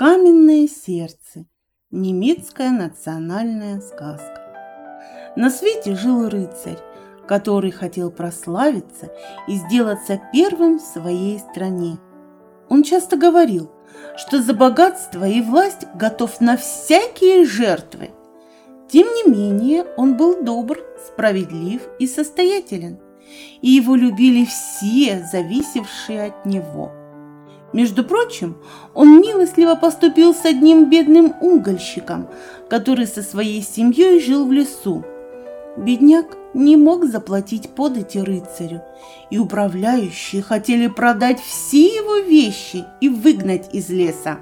Каменное сердце. Немецкая национальная сказка. На свете жил рыцарь, который хотел прославиться и сделаться первым в своей стране. Он часто говорил, что за богатство и власть готов на всякие жертвы. Тем не менее, он был добр, справедлив и состоятелен, и его любили все, зависевшие от него – между прочим, он милостливо поступил с одним бедным угольщиком, который со своей семьей жил в лесу. Бедняк не мог заплатить подати рыцарю, и управляющие хотели продать все его вещи и выгнать из леса.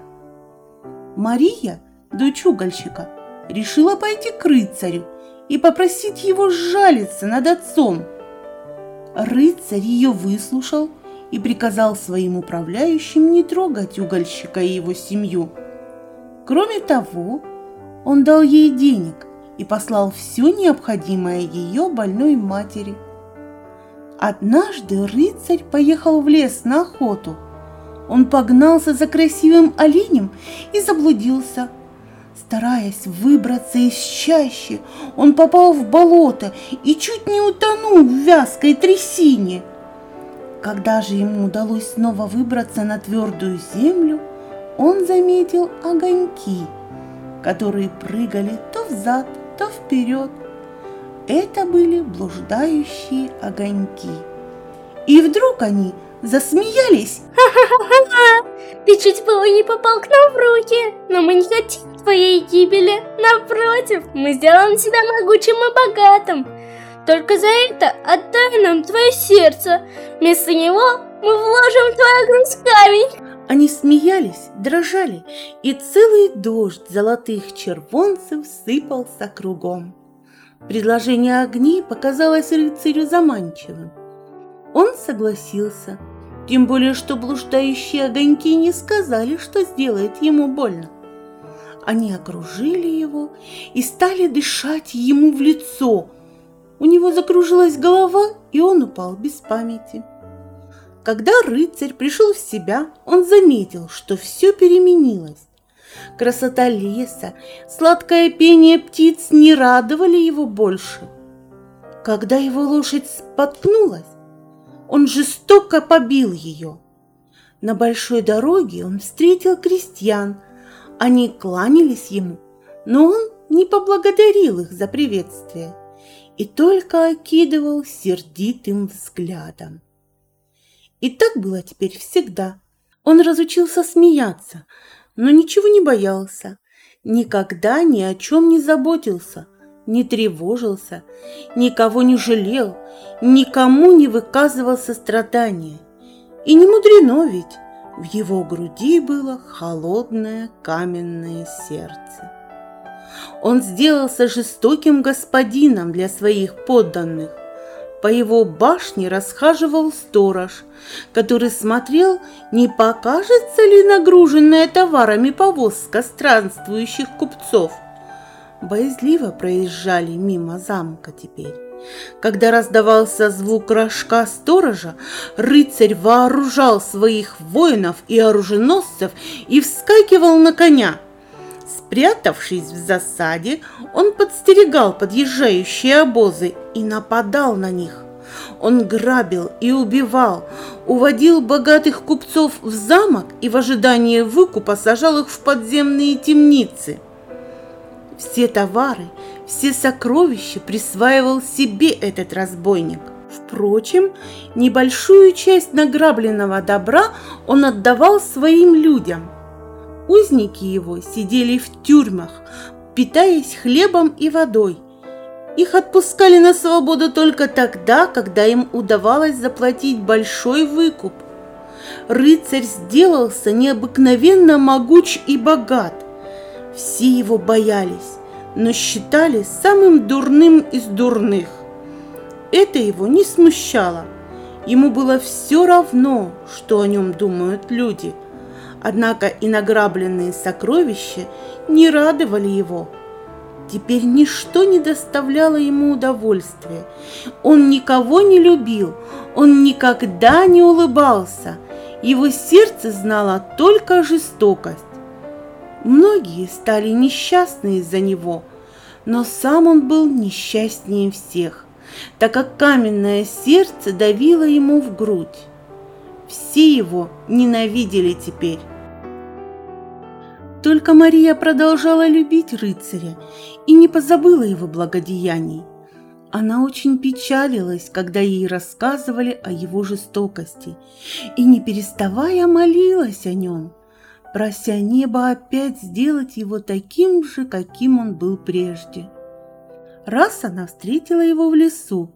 Мария, дочь угольщика, решила пойти к рыцарю и попросить его сжалиться над отцом. Рыцарь ее выслушал и приказал своим управляющим не трогать угольщика и его семью. Кроме того, он дал ей денег и послал все необходимое ее больной матери. Однажды рыцарь поехал в лес на охоту. Он погнался за красивым оленем и заблудился. Стараясь выбраться из чащи, он попал в болото и чуть не утонул в вязкой трясине – когда же ему удалось снова выбраться на твердую землю, он заметил огоньки, которые прыгали то взад, то вперед. Это были блуждающие огоньки. И вдруг они засмеялись. Ха-ха-ха! Ты чуть было не попал к нам в руки, но мы не хотим твоей гибели. Напротив, мы сделаем тебя могучим и богатым. Только за это отдай нам твое сердце. Вместо него мы вложим в твою грудь камень. Они смеялись, дрожали, и целый дождь золотых червонцев сыпался кругом. Предложение огней показалось рыцарю заманчивым. Он согласился, тем более что блуждающие огоньки не сказали, что сделает ему больно. Они окружили его и стали дышать ему в лицо – у него закружилась голова, и он упал без памяти. Когда рыцарь пришел в себя, он заметил, что все переменилось. Красота леса, сладкое пение птиц не радовали его больше. Когда его лошадь споткнулась, он жестоко побил ее. На большой дороге он встретил крестьян. Они кланялись ему, но он не поблагодарил их за приветствие и только окидывал сердитым взглядом. И так было теперь всегда. Он разучился смеяться, но ничего не боялся, никогда ни о чем не заботился, не тревожился, никого не жалел, никому не выказывал сострадания. И не мудрено ведь, в его груди было холодное каменное сердце. Он сделался жестоким господином для своих подданных. По его башне расхаживал сторож, который смотрел, не покажется ли нагруженная товарами повозка странствующих купцов. Боязливо проезжали мимо замка теперь. Когда раздавался звук рожка сторожа, рыцарь вооружал своих воинов и оруженосцев и вскакивал на коня – Спрятавшись в засаде, он подстерегал подъезжающие обозы и нападал на них. Он грабил и убивал, уводил богатых купцов в замок и в ожидании выкупа сажал их в подземные темницы. Все товары, все сокровища присваивал себе этот разбойник. Впрочем, небольшую часть награбленного добра он отдавал своим людям – Узники его сидели в тюрьмах, питаясь хлебом и водой. Их отпускали на свободу только тогда, когда им удавалось заплатить большой выкуп. Рыцарь сделался необыкновенно могуч и богат. Все его боялись, но считали самым дурным из дурных. Это его не смущало. Ему было все равно, что о нем думают люди – Однако и награбленные сокровища не радовали его. Теперь ничто не доставляло ему удовольствия. Он никого не любил, он никогда не улыбался. Его сердце знало только жестокость. Многие стали несчастны из-за него, но сам он был несчастнее всех, так как каменное сердце давило ему в грудь. Все его ненавидели теперь. Только Мария продолжала любить рыцаря и не позабыла его благодеяний. Она очень печалилась, когда ей рассказывали о его жестокости, и не переставая молилась о нем, прося небо опять сделать его таким же, каким он был прежде. Раз она встретила его в лесу.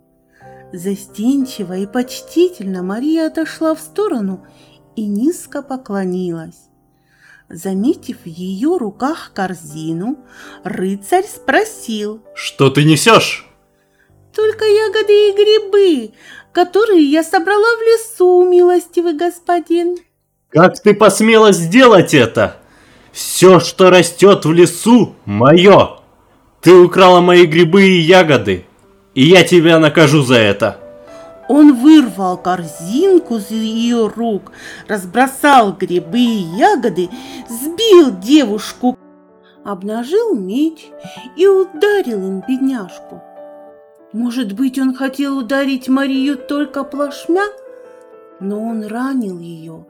Застенчиво и почтительно Мария отошла в сторону и низко поклонилась. Заметив в ее руках корзину, рыцарь спросил. «Что ты несешь?» «Только ягоды и грибы, которые я собрала в лесу, милостивый господин». «Как ты посмела сделать это? Все, что растет в лесу, мое. Ты украла мои грибы и ягоды, и я тебя накажу за это». Он вырвал корзинку из ее рук, разбросал грибы и ягоды, сбил девушку, обнажил меч и ударил им бедняжку. Может быть, он хотел ударить Марию только плашмя, но он ранил ее.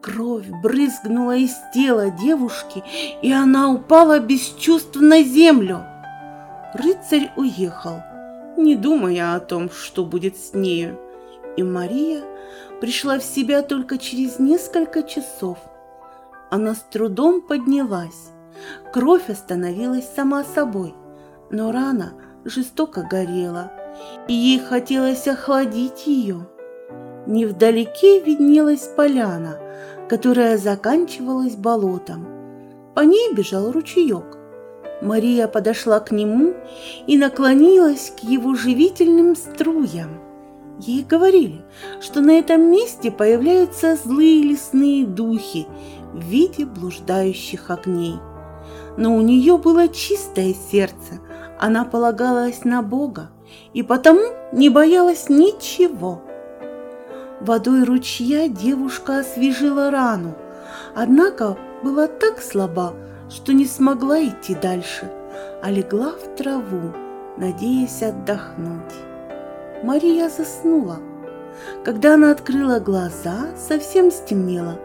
Кровь брызгнула из тела девушки, и она упала без чувств на землю. Рыцарь уехал – не думая о том, что будет с нею. И Мария пришла в себя только через несколько часов. Она с трудом поднялась. Кровь остановилась сама собой, но рана жестоко горела, и ей хотелось охладить ее. Невдалеке виднелась поляна, которая заканчивалась болотом. По ней бежал ручеек. Мария подошла к нему и наклонилась к его живительным струям. Ей говорили, что на этом месте появляются злые лесные духи в виде блуждающих огней. Но у нее было чистое сердце, она полагалась на Бога и потому не боялась ничего. Водой ручья девушка освежила рану, однако была так слаба, что не смогла идти дальше, а легла в траву, надеясь отдохнуть. Мария заснула. Когда она открыла глаза, совсем стемнело,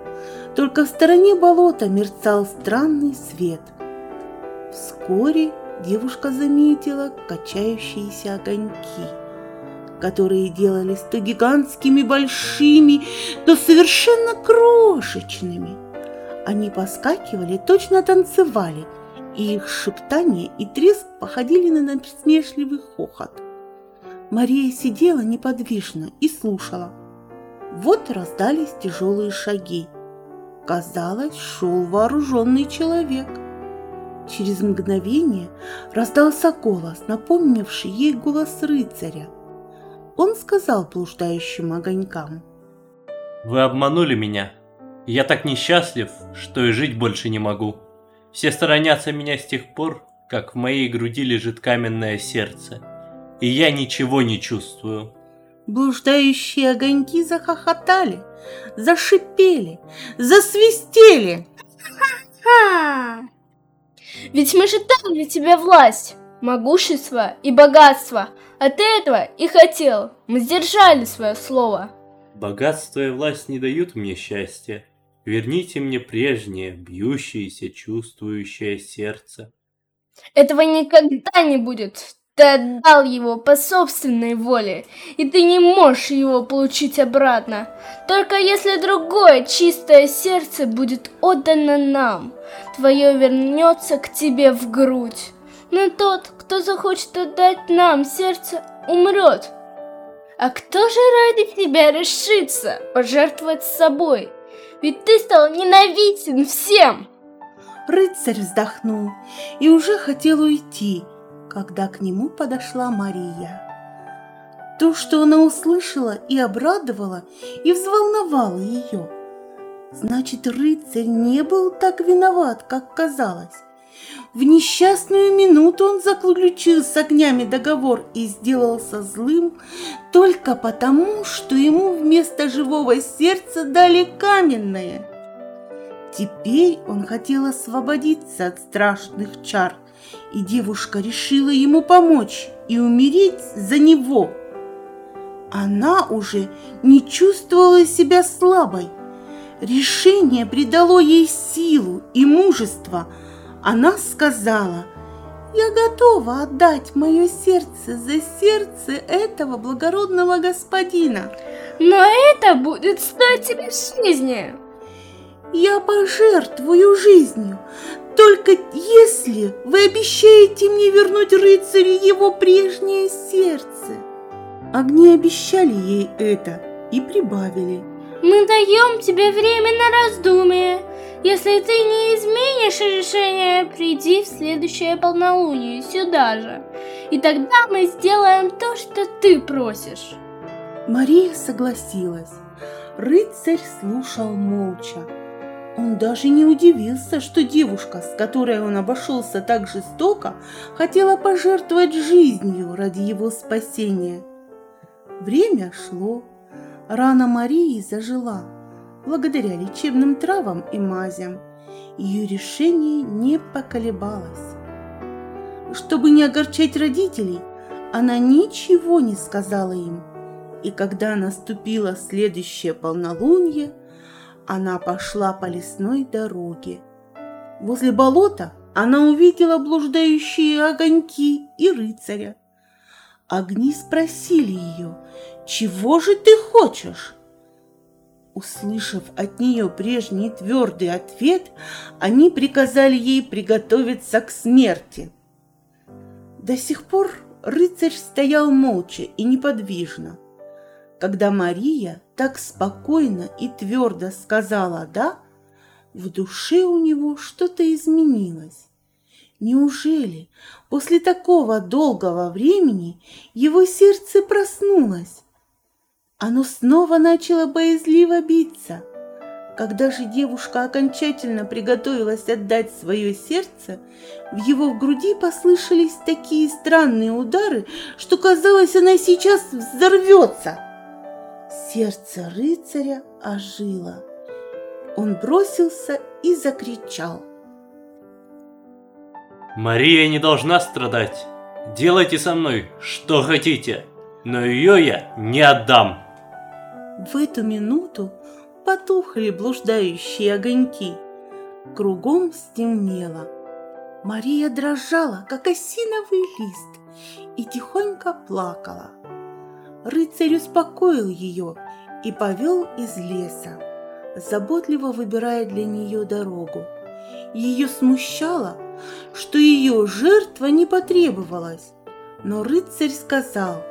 только в стороне болота мерцал странный свет. Вскоре девушка заметила качающиеся огоньки, которые делались то гигантскими большими, то совершенно крошечными – они поскакивали, точно танцевали, и их шептание и треск походили на насмешливый хохот. Мария сидела неподвижно и слушала. Вот раздались тяжелые шаги. Казалось, шел вооруженный человек. Через мгновение раздался голос, напомнивший ей голос рыцаря. Он сказал блуждающим огонькам. «Вы обманули меня. Я так несчастлив, что и жить больше не могу. Все сторонятся меня с тех пор, как в моей груди лежит каменное сердце, и я ничего не чувствую. Блуждающие огоньки захохотали, зашипели, засвистели. Ха-ха! Ведь мы же дали тебе власть, могущество и богатство, а ты этого и хотел. Мы сдержали свое слово. Богатство и власть не дают мне счастья. Верните мне прежнее, бьющееся, чувствующее сердце. Этого никогда не будет. Ты отдал его по собственной воле, и ты не можешь его получить обратно. Только если другое чистое сердце будет отдано нам, твое вернется к тебе в грудь. Но тот, кто захочет отдать нам сердце, умрет. А кто же ради тебя решится пожертвовать собой? Ведь ты стал ненавиден всем!» Рыцарь вздохнул и уже хотел уйти, когда к нему подошла Мария. То, что она услышала и обрадовала, и взволновало ее. Значит, рыцарь не был так виноват, как казалось. В несчастную минуту он заключил с огнями договор и сделался злым только потому, что ему вместо живого сердца дали каменное. Теперь он хотел освободиться от страшных чар, и девушка решила ему помочь и умереть за него. Она уже не чувствовала себя слабой. Решение придало ей силу и мужество. Она сказала, «Я готова отдать мое сердце за сердце этого благородного господина». Но это будет стоить тебе жизни. Я пожертвую жизнью, только если вы обещаете мне вернуть рыцарю его прежнее сердце. Огни обещали ей это и прибавили. Мы даем тебе время на раздумие. Если ты не изменишь решение, приди в следующее полнолуние сюда же. И тогда мы сделаем то, что ты просишь. Мария согласилась. Рыцарь слушал молча. Он даже не удивился, что девушка, с которой он обошелся так жестоко, хотела пожертвовать жизнью ради его спасения. Время шло. Рана Марии зажила, благодаря лечебным травам и мазям. Ее решение не поколебалось. Чтобы не огорчать родителей, она ничего не сказала им. И когда наступило следующее полнолуние, она пошла по лесной дороге. Возле болота она увидела блуждающие огоньки и рыцаря. Огни спросили ее, «Чего же ты хочешь?» Услышав от нее прежний твердый ответ, они приказали ей приготовиться к смерти. До сих пор рыцарь стоял молча и неподвижно. Когда Мария так спокойно и твердо сказала «да», в душе у него что-то изменилось. Неужели после такого долгого времени его сердце проснулось? Оно снова начало боязливо биться. Когда же девушка окончательно приготовилась отдать свое сердце, в его груди послышались такие странные удары, что казалось, она сейчас взорвется. Сердце рыцаря ожило. Он бросился и закричал. Мария не должна страдать. Делайте со мной, что хотите, но ее я не отдам. В эту минуту потухли блуждающие огоньки. Кругом стемнело. Мария дрожала, как осиновый лист, и тихонько плакала. Рыцарь успокоил ее и повел из леса, заботливо выбирая для нее дорогу. Ее смущало, что ее жертва не потребовалась, но рыцарь сказал,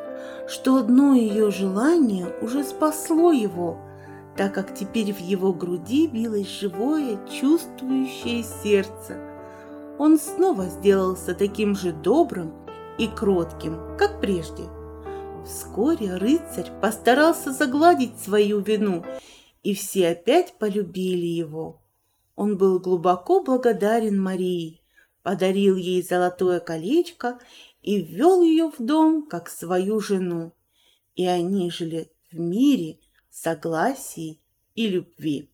что одно ее желание уже спасло его, так как теперь в его груди билось живое, чувствующее сердце. Он снова сделался таким же добрым и кротким, как прежде – Вскоре рыцарь постарался загладить свою вину, и все опять полюбили его. Он был глубоко благодарен Марии, подарил ей золотое колечко и ввел ее в дом как свою жену. И они жили в мире, согласии и любви.